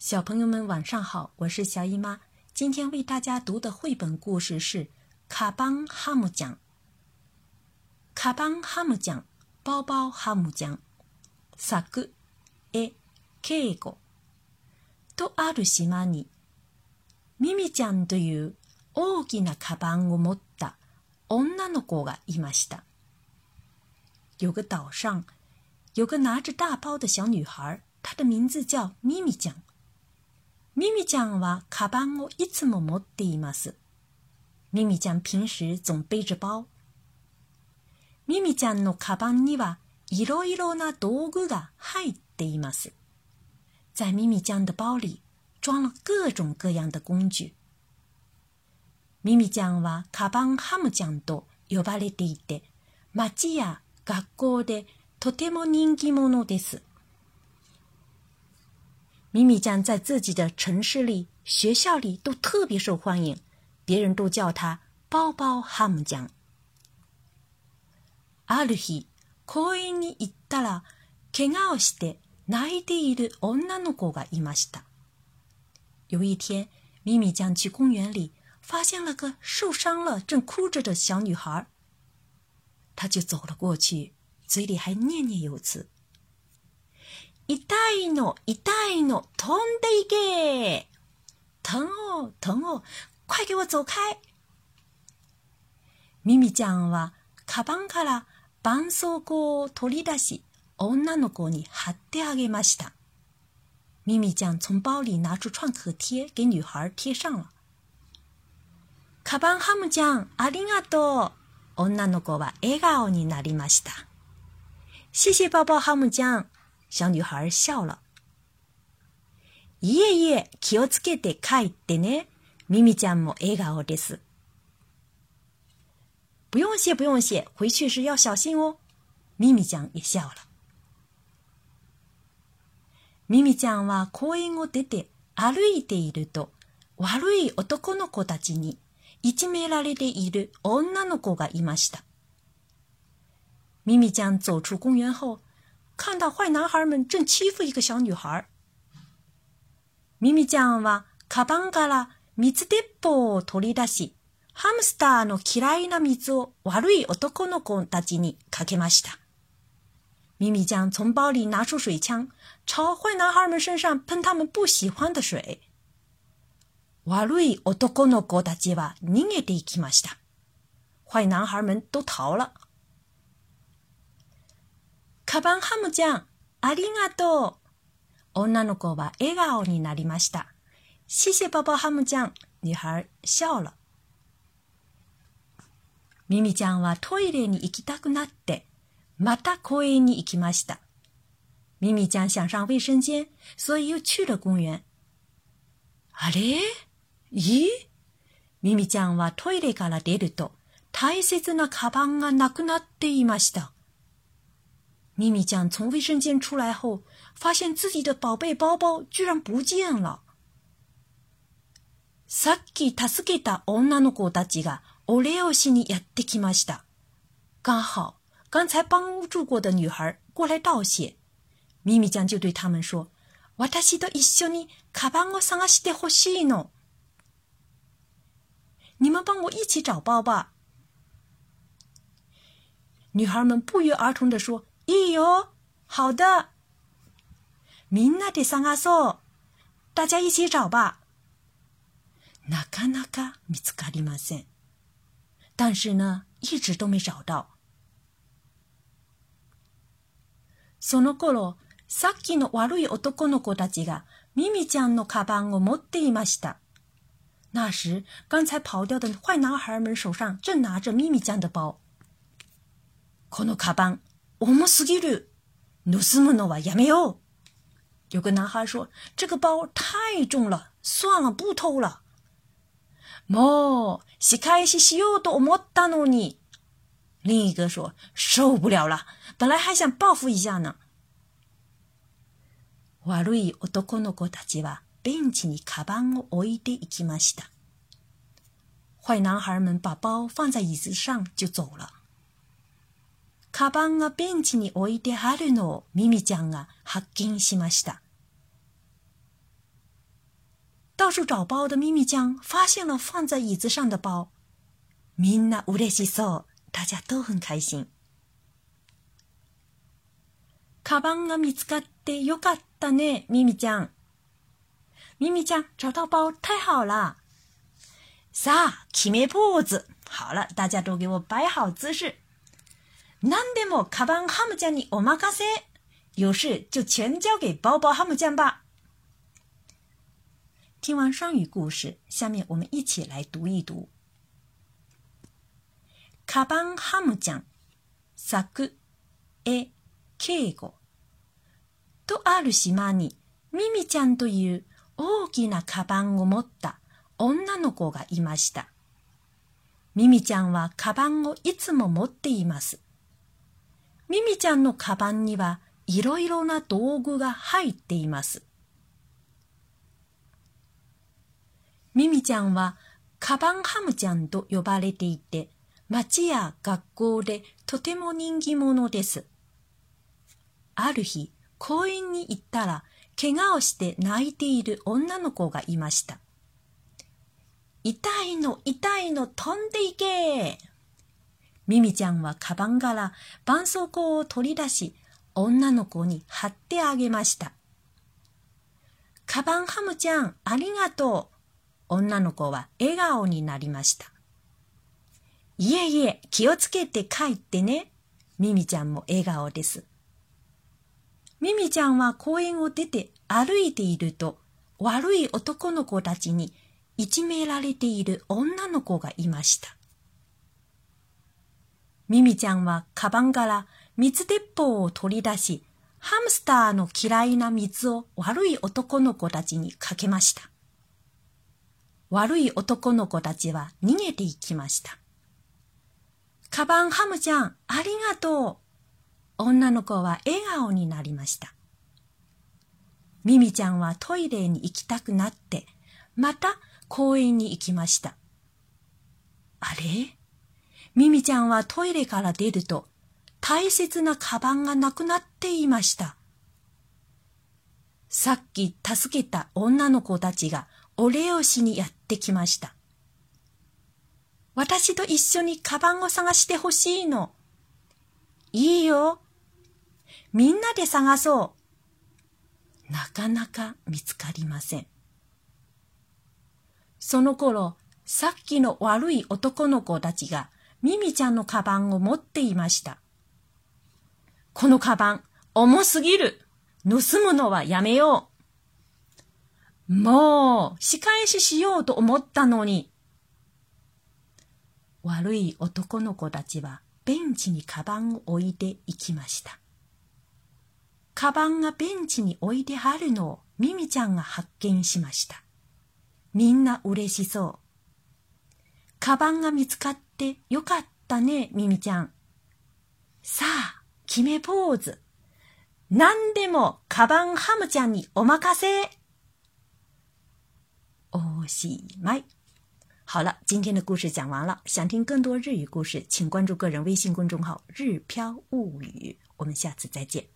小朋友们晚上好，我是小姨妈。今天为大家读的绘本故事是《卡邦哈姆酱》。卡邦哈姆酱，包包哈姆酱。作絵敬語。とある島に、ミミちゃんという大きなカバンを持った女の子がいました。有个岛上，有个拿着大包的小女孩，她的名字叫咪咪酱。 咪咪酱はカバンをいつも持っています。ミミちゃん平时总背着包。ミミちゃんのカバンにはいろいろな道具が入っています。在咪咪酱的包里装了各种各样的工具。ミミちゃんはカバンハムちゃんと呼ばれていて、街や学校でとても人気者です。咪咪酱在自己的城市里、学校里都特别受欢迎，别人都叫他“包包ハム酱”。ある日、公園に行ったら、怪我をして泣いている女の子がいました。有一天，咪咪酱去公园里，发现了个受伤了、正哭着的小女孩。他就走了过去，嘴里还念念有词。 痛いの、痛いの、飛んでいけ疼哦、疼哦、快给我走開ミミちゃんは、カバンから絆創膏を取り出し、女の子に貼ってあげました。ミミちゃん从包里拿出创可贴给女孩贴上了。カバンハムちゃん、ありがとう。女の子は笑顔になりました。谢谢包包ハムちゃん。小女孩笑了。いえいえ、気をつけて帰ってね。ミミちゃんも笑顔です。不用谢，不用谢，回去时要小心哦。ミミちゃん也笑了。ミミちゃんは公園を出て歩いていると、悪い男の子たちにいじめられている女の子がいました。ミミちゃん走出公園後、看到坏男孩们正欺负一个小女孩。ミミちゃんはカバンから水鉄砲を取り出し、ハムスターの嫌いな水を悪い男の子たちにかけました。ミミちゃん从包里拿出水枪，朝坏男孩们身上喷他们不喜欢的水。悪い男の子たちは逃げていきました。坏男孩们都逃了。カバンハムちゃん、ありがとう。女の子は笑顔になりました。谢谢宝宝ハムちゃん。女孩笑了。ミミちゃんはトイレに行きたくなって、また公園に行きました。ミミちゃん想上卫生间，所以又去了公園。あれ？いい？ミミちゃんはトイレから出ると、大切なカバンがなくなっていました。咪咪酱从卫生间出来后，发现自己的宝贝包包居然不见了。さっき助けた女の子たちがお礼をしにやってきました。刚好刚才帮助过的女孩过来道谢，咪咪酱就对他们说：“私と一緒にカバンを探してほしいの。你们帮我一起找包吧。”女孩们不约而同地说。 いいよ。好的。みんなで探そう。大家一起找吧。なかなか見つかりません。但是呢，一直都没找到。その頃、さっきの悪い男の子たちがミミちゃんのカバンを持っていました。那时，刚才跑掉的坏男孩们手上正拿着ミミちゃん的包。このカバン、重すぎる。盗むのはやめよう。有个男孩说：“这个包太重了，算了，不偷了。”もう仕返ししようと思ったのに。另一个说：“受不了了，本来还想报复一下呢。”悪い男の子たちはベンチにカバンを置いていきました。坏男孩们把包放在椅子上就走了。 カバンがベンチに置いてあるのをミミちゃんが発見しました。到处找包的咪咪酱发现了放在椅子上的包，みんな嬉しそう。大家都很开心。カバンが見つかってよかったね、咪咪ちゃん。咪咪ちゃん找到包太好了。さあ、決めポーズ。好了，大家都给我摆好姿势。何でもカバンハムちゃんにお任せ。有事就全交给包包哈姆酱吧。听完双语故事，下面我们一起来读一读。カバンハムちゃん、作、絵、敬語。とある島に、ミミちゃんという大きなカバンを持った女の子がいました。ミミちゃんはカバンをいつも持っています。ミミちゃんのカバンにはいろいろな道具が入っています。ミミちゃんはカバンハムちゃんと呼ばれていて、町や学校でとても人気者です。ある日、公園に行ったら、怪我をして泣いている女の子がいました。痛いの、痛いの、飛んでいけミミちゃんはカバンから絆創膏を取り出し、女の子に貼ってあげました。カバンハムちゃん、ありがとう。女の子は笑顔になりました。いえいえ、気をつけて帰ってね。ミミちゃんも笑顔です。ミミちゃんは公園を出て歩いていると、悪い男の子たちにいじめられている女の子がいました。ミミちゃんはカバンから水鉄砲を取り出し、ハムスターの嫌いな水を悪い男の子たちにかけました。悪い男の子たちは逃げていきました。カバンハムちゃん、ありがとう。女の子は笑顔になりました。ミミちゃんはトイレに行きたくなって、また公園に行きました。あれ？ミミちゃんはトイレから出ると、大切なカバンがなくなっていました。さっき助けた女の子たちがお礼をしにやってきました。私と一緒にカバンを探してほしいの。いいよ。みんなで探そう。なかなか見つかりません。その頃、さっきの悪い男の子たちがミミちゃんのカバンを持っていました。このカバン、重すぎる。盗むのはやめよう。もう、仕返ししようと思ったのに。悪い男の子たちはベンチにカバンを置いていきました。カバンがベンチに置いてあるのをミミちゃんが発見しました。みんな嬉しそう。カバンが見つかってよかったね、ミミちゃん。さあ、決めポーズ。何でもカバンハムちゃんにお任せ。おしまい。好了，今天的故事讲完了。想听更多日语故事，请关注个人微信公众号“日飘物语”。我们下次再见。